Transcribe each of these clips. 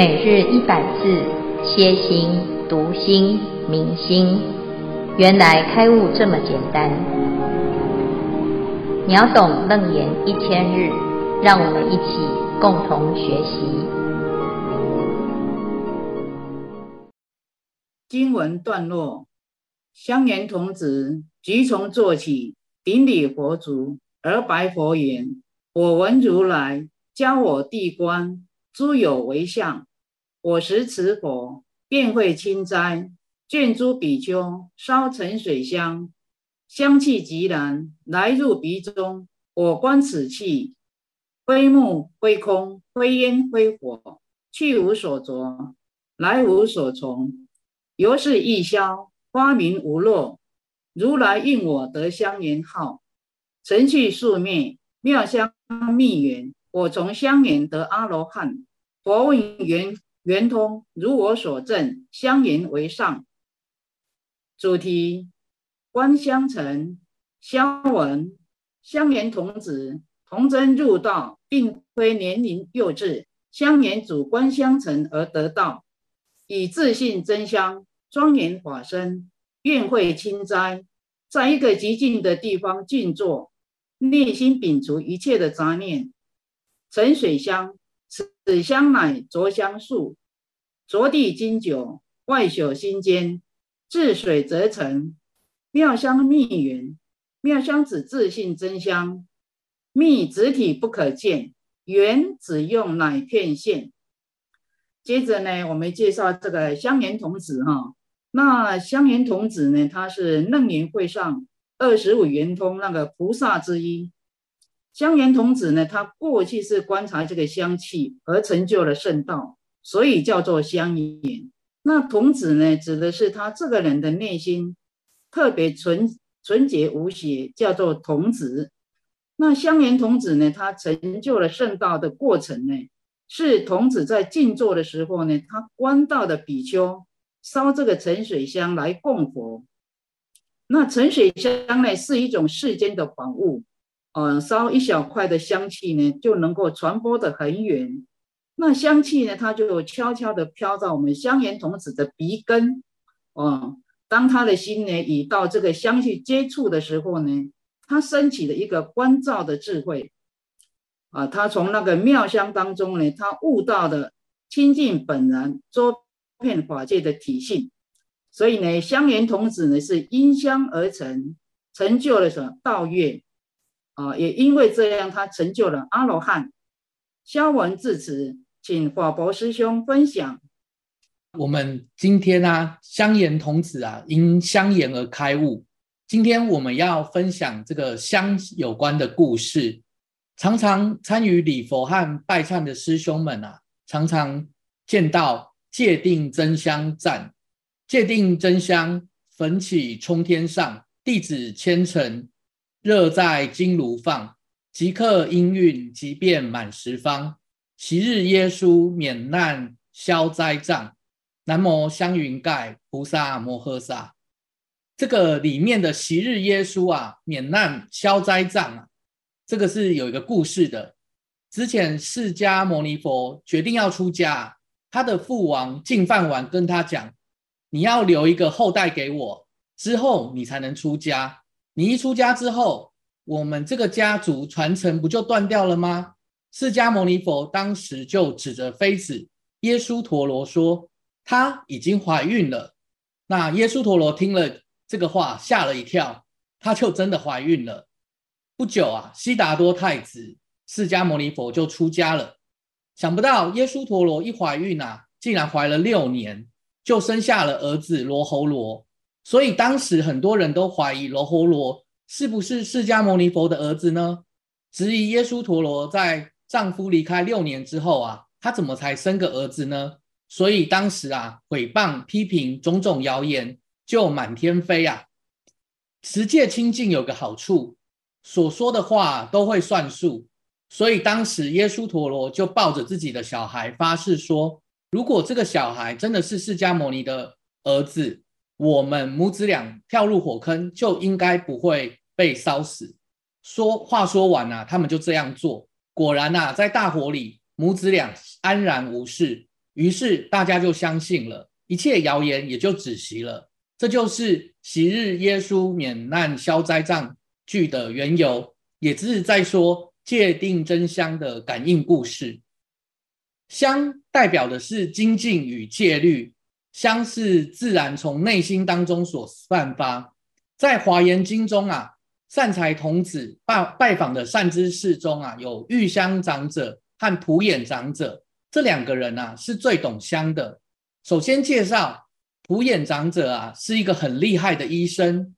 每日一百字，歇心、读心、明心，原来开悟这么简单。秒懂楞严一千日，让我们一起共同学习。经文段落：香严童子即从座起，顶礼佛足，而白佛言：“我闻如来教我地观。”诸有为相，我时持佛，便会清斋，卷诸比丘烧沉水香，香气极然，来入鼻中。我观此气，非木非空，非烟非火，去无所着，来无所从，由是异消，花明无落。如来应我得香严号，尘去数灭，妙香密缘。我从香严得阿罗汉，佛问圆圆通，如我所证，香严为上。主题：观香尘。消文：香严童子童真入道，并非年龄幼稚。香严主观相成而得道，以自信真香庄严法身，愿会清斋，在一个寂静的地方静坐，内心摒除一切的杂念。沉水香，此香乃着香树，着地经久，外朽心坚，治水则成。妙香密缘，妙香子自性真香，密子体不可见，缘指用乃片现。接着呢，我们介绍这个香严童子哈。那香严童子呢，他是楞严会上二十五圆通那个菩萨之一。香严童子呢，他过去是观察这个香气而成就了圣道，所以叫做香严。那童子呢，指的是他这个人的内心特别纯纯洁无邪，叫做童子。那香园童子呢，他成就了圣道的过程呢，是童子在静坐的时候呢，他观到的比丘烧这个沉水香来供佛。那沉水香呢，是一种世间的宝物。嗯，烧一小块的香气呢，就能够传播得很远。那香气呢，它就悄悄地飘到我们香严童子的鼻根。嗯，当他的心呢，已到这个香气接触的时候呢，他升起了一个观照的智慧。啊，他从那个妙香当中呢，他悟到了清净本然、周遍法界的体性。所以呢，香严童子呢，是因香而成，成就了什么道业。啊，也因为这样，他成就了阿罗汉。消文至此，请法伯师兄分享。我们今天呢、啊，香严童子啊，因香言而开悟。今天我们要分享这个香有关的故事。常常参与礼佛和拜忏的师兄们啊，常常见到戒定真香赞，戒定真香，焚起冲天上，弟子虔诚。热在金炉放，即刻音韵即遍满十方。昔日耶稣免难消灾障，南无香云盖菩萨摩诃萨。这个里面的昔日耶稣啊，免难消灾障啊，这个是有一个故事的。之前释迦牟尼佛决定要出家，他的父王净饭王跟他讲：“你要留一个后代给我，之后你才能出家。”你一出家之后，我们这个家族传承不就断掉了吗？释迦牟尼佛当时就指着妃子耶稣陀罗说：“她已经怀孕了。”那耶稣陀罗听了这个话，吓了一跳，她就真的怀孕了。不久啊，悉达多太子释迦牟尼佛就出家了。想不到耶稣陀罗一怀孕啊，竟然怀了六年，就生下了儿子罗睺罗。所以当时很多人都怀疑罗侯罗是不是释迦牟尼佛的儿子呢？质疑耶稣陀罗在丈夫离开六年之后啊，他怎么才生个儿子呢？所以当时啊，诽谤批评种种谣言就满天飞啊。持戒清净有个好处，所说的话都会算数。所以当时耶稣陀罗就抱着自己的小孩发誓说，如果这个小孩真的是释迦牟尼的儿子。我们母子俩跳入火坑，就应该不会被烧死。说话说完啊，他们就这样做。果然啊，在大火里，母子俩安然无事。于是大家就相信了，一切谣言也就止息了。这就是昔日耶稣免难消灾障句的缘由，也只是在说戒定真香的感应故事。香代表的是精进与戒律，香是自然从内心当中所散发。在华严经中啊，善财童子拜拜访的善知识中啊，有玉香长者和普眼长者这两个人啊，是最懂香的。首先介绍普眼长者啊，是一个很厉害的医生，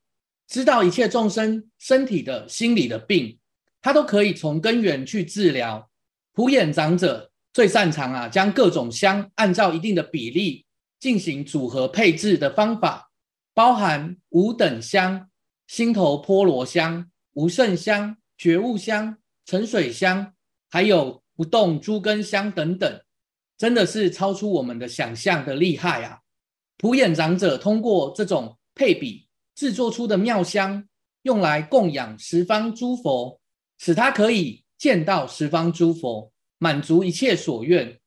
知道一切众生身体的、心理的病，他都可以从根源去治疗。普眼长者。最擅长啊，将各种香按照一定的比例进行组合配置的方法，包含五等香、心头波罗香、无胜香、觉悟香、沉水香，还有不动诸根香等等，真的是超出我们的想象的厉害啊！普眼长者通过这种配比制作出的妙香，用来供养十方诸佛，使他可以见到十方诸佛。满足一切所愿，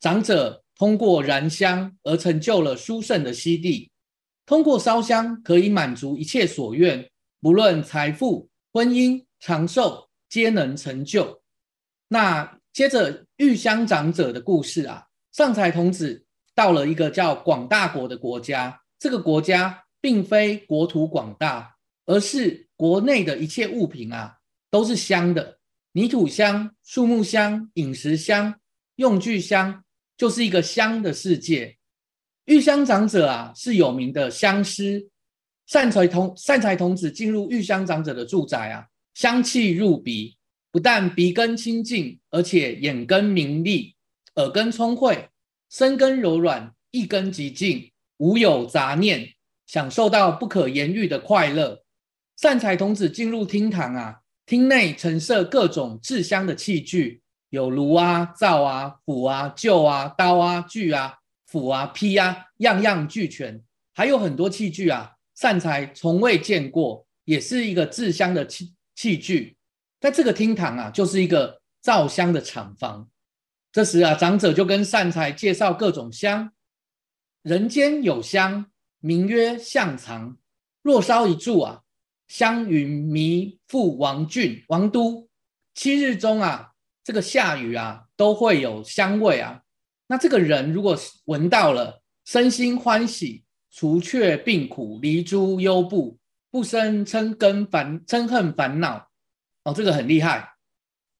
长者通过燃香而成就了殊胜的悉地。通过烧香可以满足一切所愿，不论财富、婚姻、长寿，皆能成就。那接着玉香长者的故事啊，上财童子到了一个叫广大国的国家，这个国家并非国土广大，而是国内的一切物品啊都是香的。泥土香、树木香、饮食香、用具香，就是一个香的世界。玉香长者啊，是有名的香师。善财童善财童子进入玉香长者的住宅啊，香气入鼻，不但鼻根清净，而且眼根明利，耳根聪慧，身根柔软，意根极净，无有杂念，享受到不可言喻的快乐。善财童子进入厅堂啊。厅内陈设各种制香的器具，有炉啊、灶啊、釜啊、臼啊、刀啊、锯啊、斧啊、劈啊，样样俱全。还有很多器具啊，善财从未见过，也是一个制香的器器具。在这个厅堂啊，就是一个造香的厂房。这时啊，长者就跟善财介绍各种香。人间有香，名曰象藏。若烧一炷啊。香云迷覆王郡王都，七日中啊，这个下雨啊，都会有香味啊。那这个人如果闻到了，身心欢喜，除却病苦，离诸忧怖，不生嗔根烦嗔恨烦恼。哦，这个很厉害。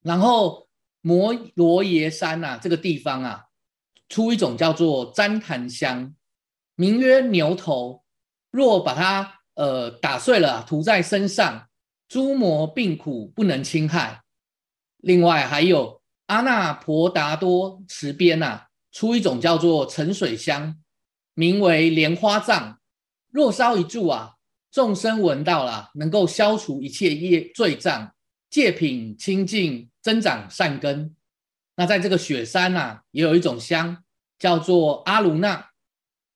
然后摩罗耶山啊，这个地方啊，出一种叫做旃檀香，名曰牛头。若把它呃，打碎了涂在身上，诸魔病苦不能侵害。另外还有阿那婆达多池边呐，出一种叫做沉水香，名为莲花藏。若烧一柱啊，众生闻到了，能够消除一切业罪障，戒品清净，增长善根。那在这个雪山呐，也有一种香，叫做阿卢那。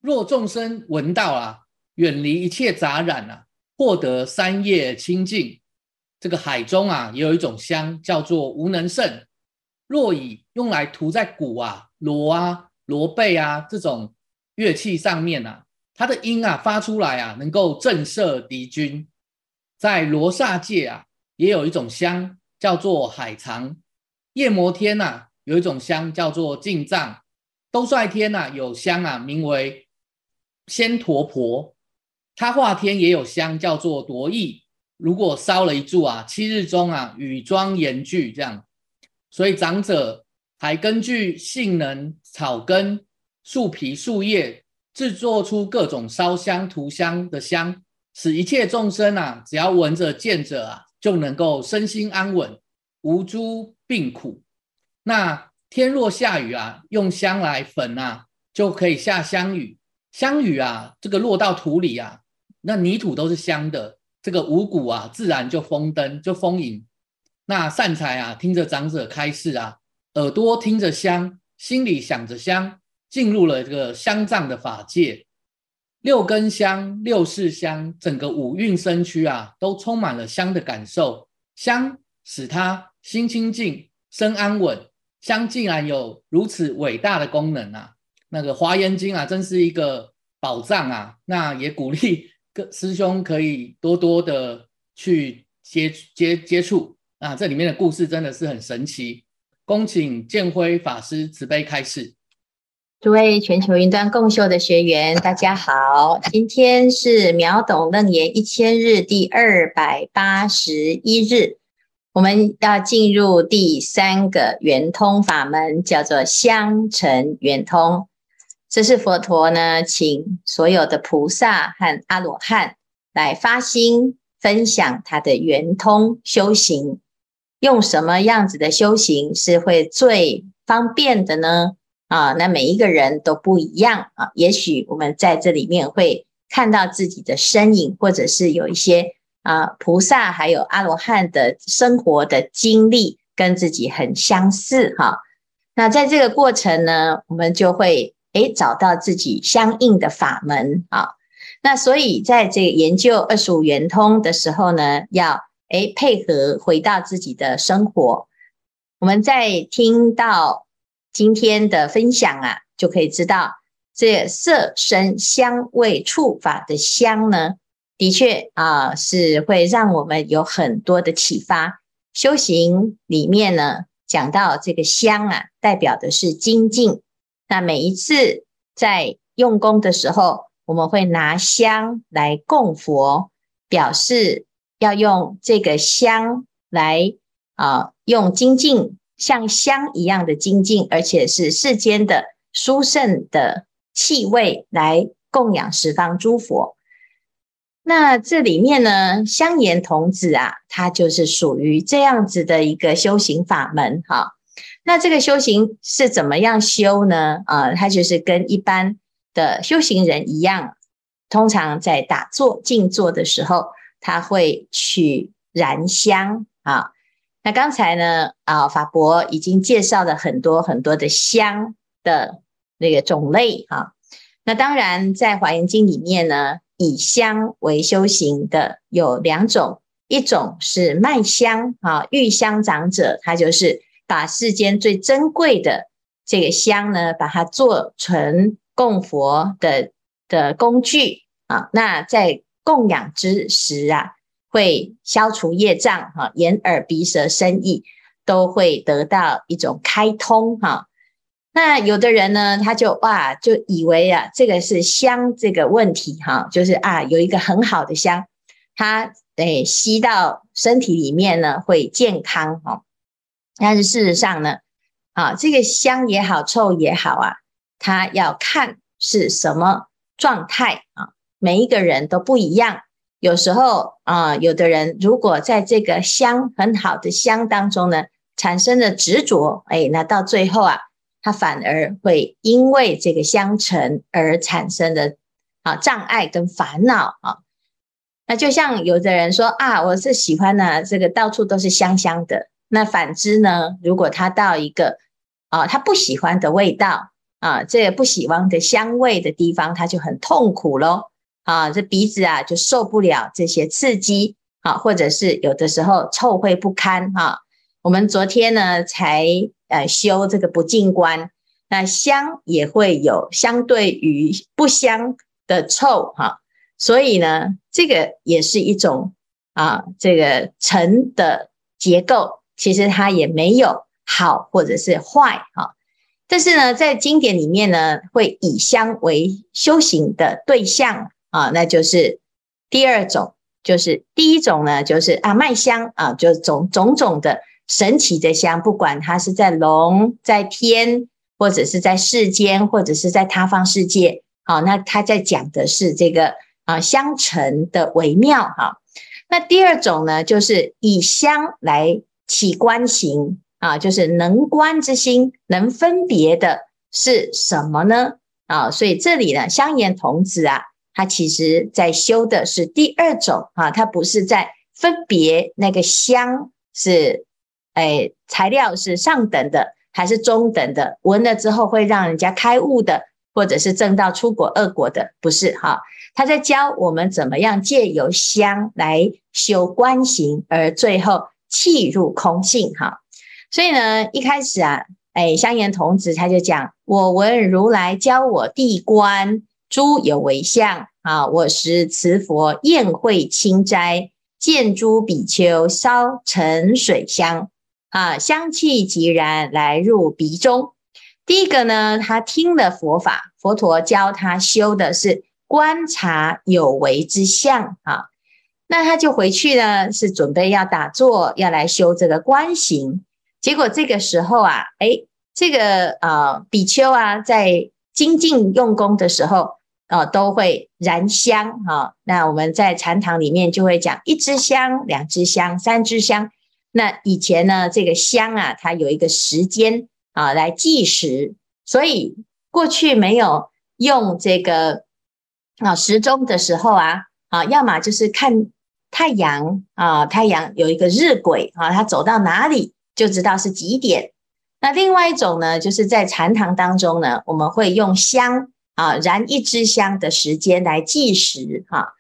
若众生闻到了，远离一切杂染啊，获得三业清净。这个海中啊，也有一种香叫做无能胜。若以用来涂在鼓啊、锣啊、锣背啊这种乐器上面啊，它的音啊发出来啊，能够震慑敌军。在罗刹界啊，也有一种香叫做海藏。夜摩天呐、啊，有一种香叫做净藏。兜率天呐、啊，有香啊，名为仙陀婆。他化天也有香，叫做夺意。如果烧了一炷啊，七日中啊，雨庄严具这样。所以长者还根据性能、草根、树皮、树叶，制作出各种烧香、涂香的香，使一切众生啊，只要闻着、见着啊，就能够身心安稳，无诸病苦。那天若下雨啊，用香来粉啊，就可以下香雨。香雨啊，这个落到土里啊。那泥土都是香的，这个五谷啊，自然就丰登，就丰盈。那善财啊，听着长者开示啊，耳朵听着香，心里想着香，进入了这个香藏的法界。六根香，六识香，整个五蕴身躯啊，都充满了香的感受。香使他心清净，身安稳。香竟然有如此伟大的功能啊！那个华严经啊，真是一个宝藏啊。那也鼓励各师兄可以多多的去接接接触啊，这里面的故事真的是很神奇。恭请建辉法师慈悲开示。诸位全球云端共修的学员，大家好，今天是秒懂楞严一千日第二百八十一日，我们要进入第三个圆通法门，叫做相乘圆通。这是佛陀呢，请所有的菩萨和阿罗汉来发心分享他的圆通修行。用什么样子的修行是会最方便的呢？啊，那每一个人都不一样啊。也许我们在这里面会看到自己的身影，或者是有一些啊菩萨还有阿罗汉的生活的经历跟自己很相似哈。那在这个过程呢，我们就会诶找到自己相应的法门啊。那所以在这个研究二十五圆通的时候呢，要。诶，配合回到自己的生活，我们在听到今天的分享啊，就可以知道这色声香味触法的香呢，的确啊是会让我们有很多的启发。修行里面呢，讲到这个香啊，代表的是精进。那每一次在用功的时候，我们会拿香来供佛，表示。要用这个香来啊，用精进像香一样的精进，而且是世间的殊胜的气味来供养十方诸佛。那这里面呢，香严童子啊，它就是属于这样子的一个修行法门哈。那这个修行是怎么样修呢？啊，他就是跟一般的修行人一样，通常在打坐静坐的时候。他会取燃香啊，那刚才呢啊，法伯已经介绍了很多很多的香的那个种类啊。那当然，在华严经里面呢，以香为修行的有两种，一种是麦香啊，玉香长者，他就是把世间最珍贵的这个香呢，把它做成供佛的的工具啊。那在供养之时啊，会消除业障哈，眼耳鼻舌身意都会得到一种开通哈。那有的人呢，他就哇，就以为啊，这个是香这个问题哈，就是啊，有一个很好的香，它诶吸到身体里面呢会健康哈。但是事实上呢，啊，这个香也好，臭也好啊，它要看是什么状态啊。每一个人都不一样，有时候啊、有的人如果在这个香很好的香当中呢，产生了执着，哎，那到最后啊，他反而会因为这个香尘而产生的啊障碍跟烦恼啊。那就像有的人说啊，我是喜欢呢、这个到处都是香香的。那反之呢，如果他到一个啊他不喜欢的味道啊，这个不喜欢的香味的地方，他就很痛苦喽。啊，这鼻子啊就受不了这些刺激啊，或者是有的时候臭秽不堪哈、我们昨天呢才呃修这个不净观，那香也会有相对于不香的臭哈、所以呢这个也是一种啊这个尘的结构，其实它也没有好或者是坏哈、但是呢在经典里面呢会以香为修行的对象。啊，那就是第二种，就是第一种呢，就是啊麦香啊，就种种种的神奇的香，不管它是在龙、在天，或者是在世间，或者是在他方世界，好、啊，那他在讲的是这个啊香尘的微妙哈、那第二种呢，就是以香来起观行啊，就是能观之心，能分别的是什么呢？啊，所以这里呢，香严童子啊。他其实在修的是第二种啊，他不是在分别那个香是，哎，材料是上等的还是中等的，闻了之后会让人家开悟的，或者是证到初果、恶果的，不是哈。他在教我们怎么样借由香来修观行，而最后气入空性哈。所以呢，一开始啊，哎，香严童子他就讲我闻如来教我地观诸有为相啊，我时持佛宴会清斋，见诸比丘烧沉水香啊，香气即然来入鼻中。第一个呢，他听了佛法，佛陀教他修的是观察有为之相啊，那他就回去呢，是准备要打坐，要来修这个观行。结果这个时候啊，诶这个呃比丘啊，在精进用功的时候，呃，都会燃香、啊。那我们在禅堂里面就会讲一支香、两支香、三支香。那以前呢，这个香啊，它有一个时间啊来计时，所以过去没有用这个啊时钟的时候啊啊，要么就是看太阳啊，太阳有一个日晷啊，它走到哪里就知道是几点。那另外一种呢，就是在禅堂当中呢，我们会用香啊燃一支香的时间来计时哈、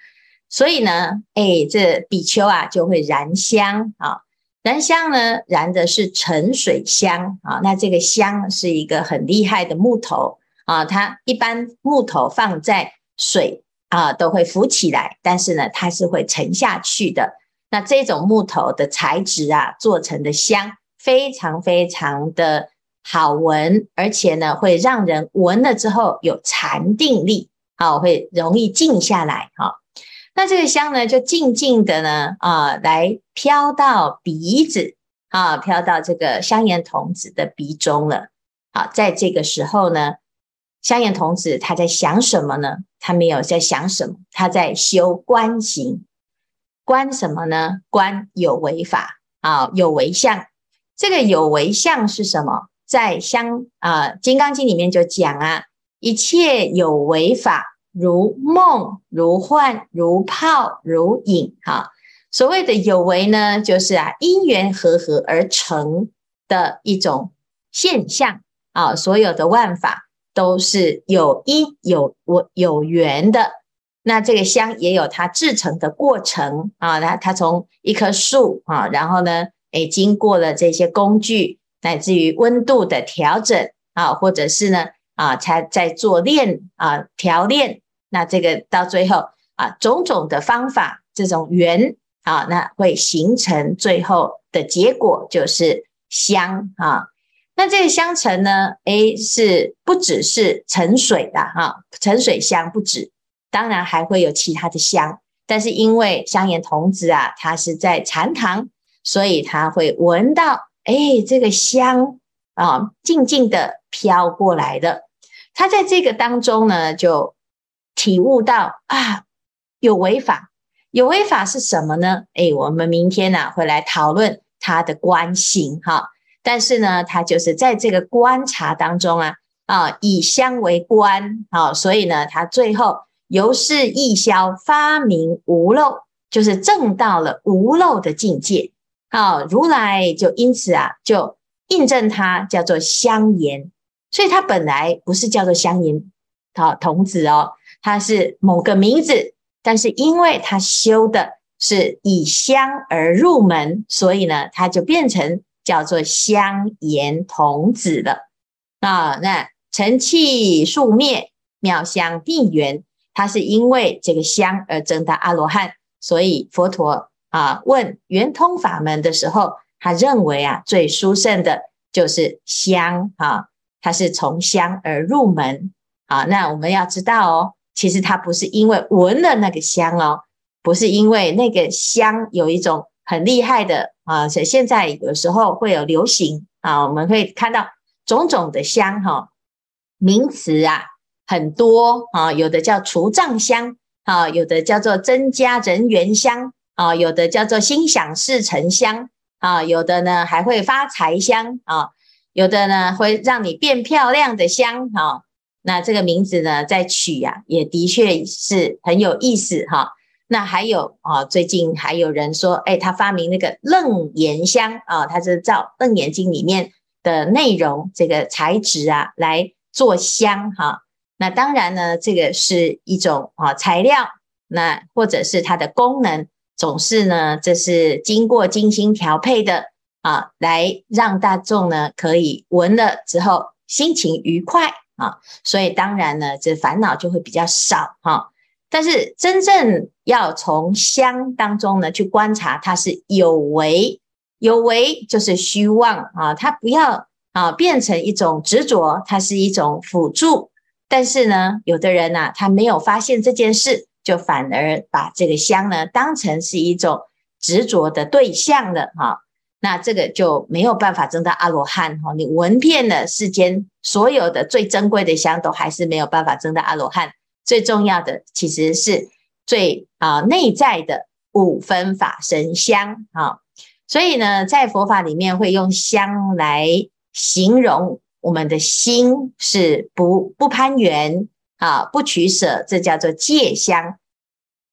所以呢，哎，这比丘啊就会燃香啊，燃香呢燃的是沉水香啊，那这个香是一个很厉害的木头啊，它一般木头放在水啊都会浮起来，但是呢它是会沉下去的。那这种木头的材质啊做成的香。非常非常的好闻，而且呢，会让人闻了之后有禅定力，啊，会容易静下来，哈。那这个香呢，就静静的呢，啊，来飘到鼻子，啊，飘到这个香烟童子的鼻中了。好，在这个时候呢，香严童子他在想什么呢？他没有在想什么，他在修观行，观什么呢？观有为法，啊，有为相。这个有为相是什么？在香啊《金刚经》里面就讲啊，一切有为法，如梦、如幻、如泡、如影。哈，所谓的有为呢，就是啊因缘和合而成的一种现象啊。所有的万法都是有因有我有缘的。那这个香也有它制成的过程啊。它它从一棵树啊，然后呢。诶，经过了这些工具，乃至于温度的调整啊，或者是呢啊，才在做炼啊调炼，那这个到最后啊，种种的方法，这种缘啊，那会形成最后的结果就是香啊。那这个香沉呢，诶，是不只是沉水的哈，沉水香不止，当然还会有其他的香，但是因为香严童子啊，他是在禅堂。所以他会闻到，哎，这个香啊，静静的飘过来的。他在这个当中呢，就体悟到啊，有为法，有为法是什么呢？哎，我们明天呢、啊、会来讨论他的观行哈。但是呢，他就是在这个观察当中啊，啊，以香为观，啊，所以呢，他最后由是义消发明无漏，就是证到了无漏的境界。啊，如来就因此啊，就印证他叫做香言，所以他本来不是叫做香言，啊童子哦，他是某个名字，但是因为他修的是以香而入门，所以呢，他就变成叫做香严童子了。啊，那尘气数灭，妙香毕圆，他是因为这个香而证到阿罗汉，所以佛陀。啊，问圆通法门的时候，他认为啊，最殊胜的就是香啊，他是从香而入门啊。那我们要知道哦，其实他不是因为闻了那个香哦，不是因为那个香有一种很厉害的啊，所以现在有时候会有流行啊，我们会看到种种的香哈、名词啊很多啊，有的叫除障香啊，有的叫做增加人缘香。啊，有的叫做心想事成香啊，有的呢还会发财香啊，有的呢会让你变漂亮的香啊。那这个名字呢，在取呀、也的确是很有意思哈、那还有啊，最近还有人说，哎，他发明那个楞严香啊，他是照楞严经里面的内容，这个材质啊来做香哈、那当然呢，这个是一种啊材料，那或者是它的功能。总是呢，这是经过精心调配的啊，来让大众呢可以闻了之后心情愉快啊，所以当然呢，这烦恼就会比较少哈。但是真正要从香当中呢去观察，它是有为，有为就是虚妄啊，它不要啊变成一种执着，它是一种辅助。但是呢，有的人呢，他没有发现这件事，就反而把这个香呢当成是一种执着的对象了哈。那这个就没有办法证到阿罗汉哈。你闻遍了世间所有的最珍贵的香，都还是没有办法证到阿罗汉。最重要的其实是最啊内在的五分法身香啊。所以呢，在佛法里面会用香来形容我们的心是不不攀缘啊，不取舍，这叫做戒香。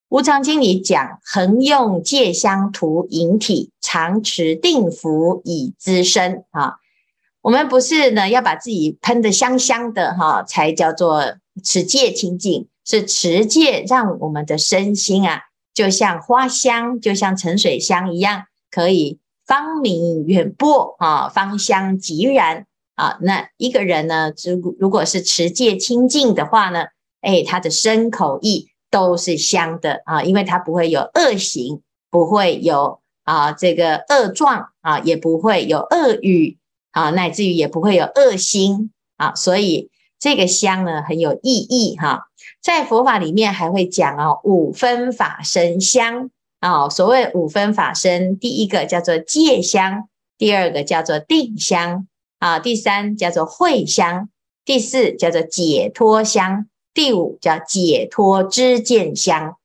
无常经里讲，恒用戒香涂引体，常持定福以资身啊。我们不是呢要把自己喷得香香的哈，才叫做持戒清净，是持戒让我们的身心啊，就像花香，就像沉水香一样，可以芳名远播啊，芳香急燃啊。那一个人呢，如如果是持戒清净的话呢，哎，他的身口意。都是香的啊，因为他不会有恶行，不会有啊这个恶状啊，也不会有恶语啊，乃至于也不会有恶心啊，所以这个香呢很有意义哈。在佛法里面还会讲哦，五分法身香啊，所谓五分法身，第一个叫做戒香，第二个叫做定香啊，第三叫做慧香，第四叫做解脱香。第五叫解脱知见香，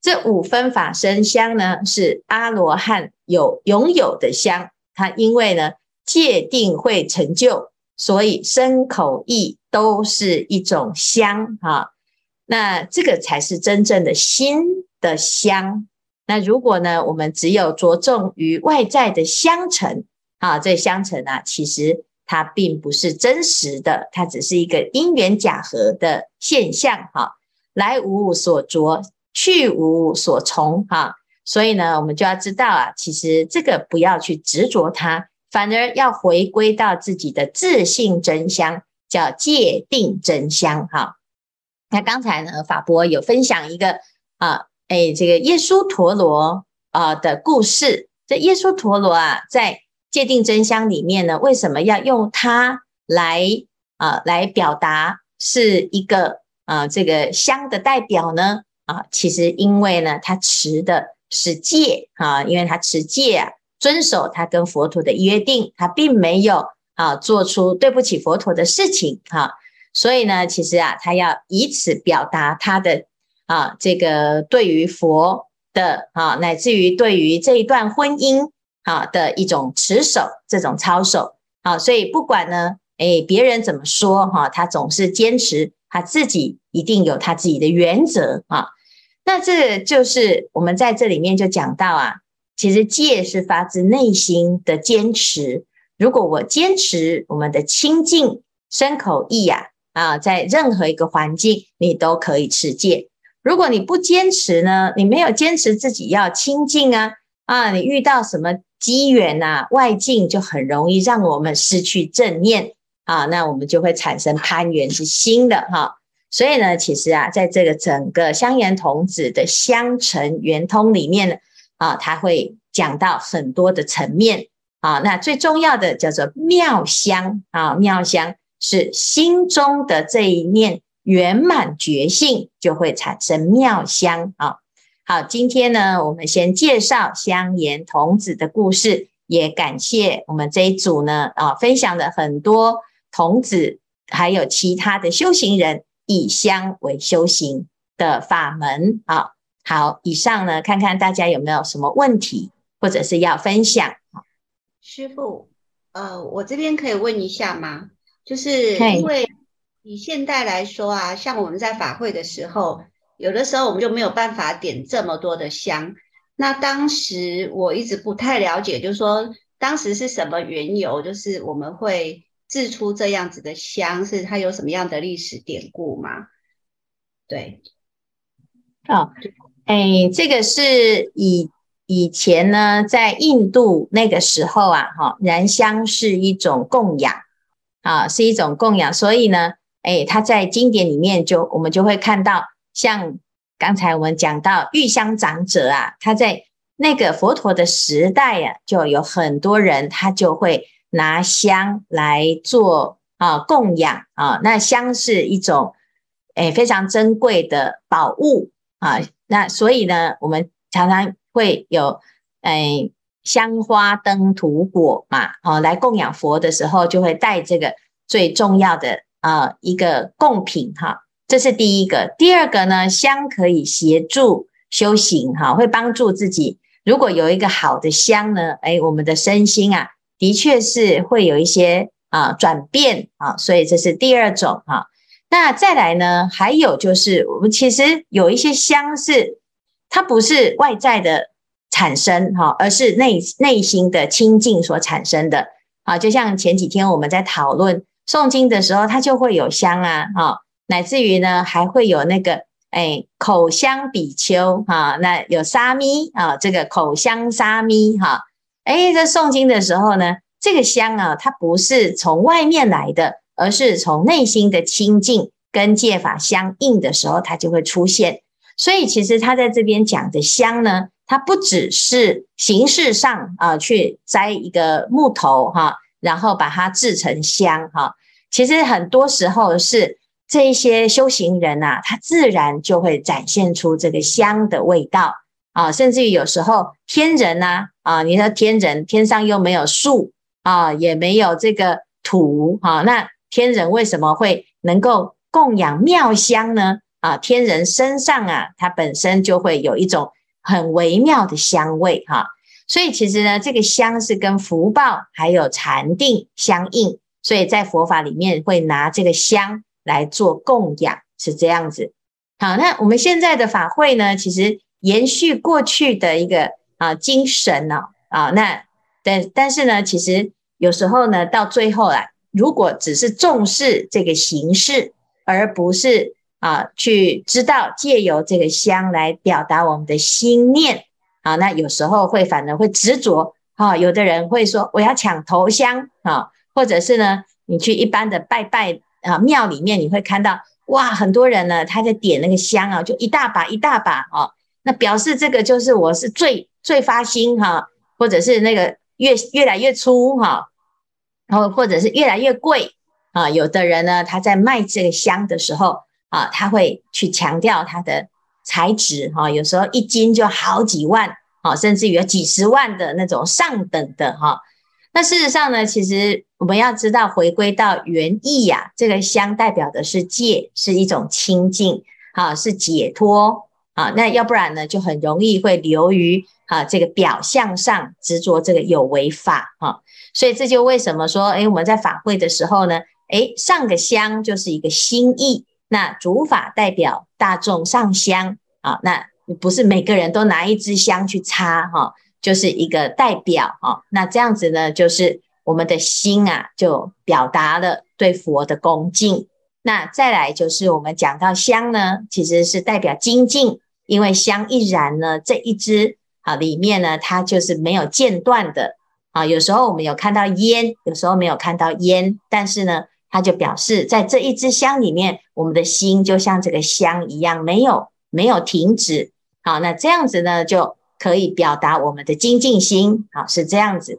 这五分法身香呢，是阿罗汉有拥有的香。他因为呢戒定慧成就，所以身口意都是一种香哈。那这个才是真正的心的香。那如果呢，我们只有着重于外在的香尘啊，这香尘啊，其实。它并不是真实的，它只是一个因缘假合的现象哈。来无所着，去无所从哈。所以呢，我们就要知道啊，其实这个不要去执着它，反而要回归到自己的自性真香，叫界定真香哈。那刚才呢，法波有分享一个啊，哎，这个耶稣陀罗啊的故事。这耶稣陀罗啊，在界定真香里面呢，为什么要用它来啊、来表达是一个啊、这个香的代表呢？啊，其实因为呢，他持的是戒啊，因为他持戒啊，遵守他跟佛陀的约定，他并没有啊做出对不起佛陀的事情哈、所以呢，其实啊，他要以此表达他的啊这个对于佛的啊，乃至于对于这一段婚姻。啊的一种持守，这种操守，啊，所以不管呢，哎，别人怎么说哈，他总是坚持他自己一定有他自己的原则啊。那这就是我们在这里面就讲到啊，其实戒是发自内心的坚持。如果我坚持我们的清净身口意呀，啊，在任何一个环境你都可以持戒。如果你不坚持呢，你没有坚持自己要清净啊，啊，你遇到什么？机缘呐，外境就很容易让我们失去正念啊，那我们就会产生攀缘之心的哈。所以呢，其实啊，在这个整个香严童子的香尘圆通里面呢，啊，他会讲到很多的层面啊。那最重要的叫做妙香啊，妙香是心中的这一念圆满觉性，就会产生妙香啊。好，今天呢，我们先介绍香严童子的故事，也感谢我们这一组呢，啊，分享了很多童子还有其他的修行人以香为修行的法门啊。好，以上呢，看看大家有没有什么问题，或者是要分享。师傅，呃，我这边可以问一下吗？就是因为以现代来说啊，像我们在法会的时候。有的时候我们就没有办法点这么多的香。那当时我一直不太了解，就是说当时是什么缘由，就是我们会制出这样子的香，是它有什么样的历史典故吗？对，哦，哎，这个是以以前呢，在印度那个时候啊，哈，燃香是一种供养啊，是一种供养，所以呢。哎，他在经典里面就我们就会看到，像刚才我们讲到玉香长者啊，他在那个佛陀的时代呀、啊，就有很多人他就会拿香来做啊供养啊，那香是一种哎非常珍贵的宝物啊，那所以呢，我们常常会有哎香花灯土果嘛，哦来供养佛的时候，就会带这个最重要的。啊，一个贡品哈，这是第一个。第二个呢，香可以协助修行哈，会帮助自己。如果有一个好的香呢，哎，我们的身心啊，的确是会有一些啊转变啊，所以这是第二种哈。那再来呢，还有就是我们其实有一些香是它不是外在的产生哈，而是内内心的清净所产生的啊。就像前几天我们在讨论。诵经的时候，它就会有香啊，哈，乃至于呢，还会有那个，哎，口香比丘哈，那有沙弥啊，这个口香沙弥哈，哎，在诵经的时候呢，这个香啊，它不是从外面来的，而是从内心的清净跟戒法相应的时候，它就会出现。所以，其实他在这边讲的香呢，它不只是形式上啊，去摘一个木头哈。然后把它制成香哈，其实很多时候是这些修行人呐、啊，他自然就会展现出这个香的味道啊，甚至于有时候天人呐啊，你说天人天上又没有树啊，也没有这个土啊，那天人为什么会能够供养妙香呢？啊，天人身上啊，它本身就会有一种很微妙的香味哈。所以其实呢，这个香是跟福报还有禅定相应，所以在佛法里面会拿这个香来做供养，是这样子。好，那我们现在的法会呢，其实延续过去的一个啊精神呢啊，那但但是呢，其实有时候呢，到最后来，如果只是重视这个形式，而不是啊去知道借由这个香来表达我们的心念。啊，那有时候会反而会执着哈，有的人会说我要抢头香啊，或者是呢，你去一般的拜拜啊庙里面，你会看到哇，很多人呢他在点那个香啊，就一大把一大把哦，那表示这个就是我是最最发心哈，或者是那个越越来越粗哈，然后或者是越来越贵啊，有的人呢他在卖这个香的时候啊，他会去强调它的。材质哈，有时候一斤就好几万，哈，甚至于有几十万的那种上等的哈。那事实上呢，其实我们要知道，回归到原意呀，这个香代表的是戒，是一种清净，啊，是解脱啊。那要不然呢，就很容易会流于啊这个表象上执着这个有为法哈。所以这就为什么说，哎，我们在法会的时候呢，哎，上个香就是一个心意。那主法代表大众上香啊，那不是每个人都拿一支香去插哈，就是一个代表哈。那这样子呢，就是我们的心啊，就表达了对佛的恭敬。那再来就是我们讲到香呢，其实是代表精进，因为香一燃呢，这一支啊里面呢，它就是没有间断的啊。有时候我们有看到烟，有时候没有看到烟，但是呢。它就表示，在这一支香里面，我们的心就像这个香一样，没有没有停止。好，那这样子呢，就可以表达我们的精进心。好，是这样子。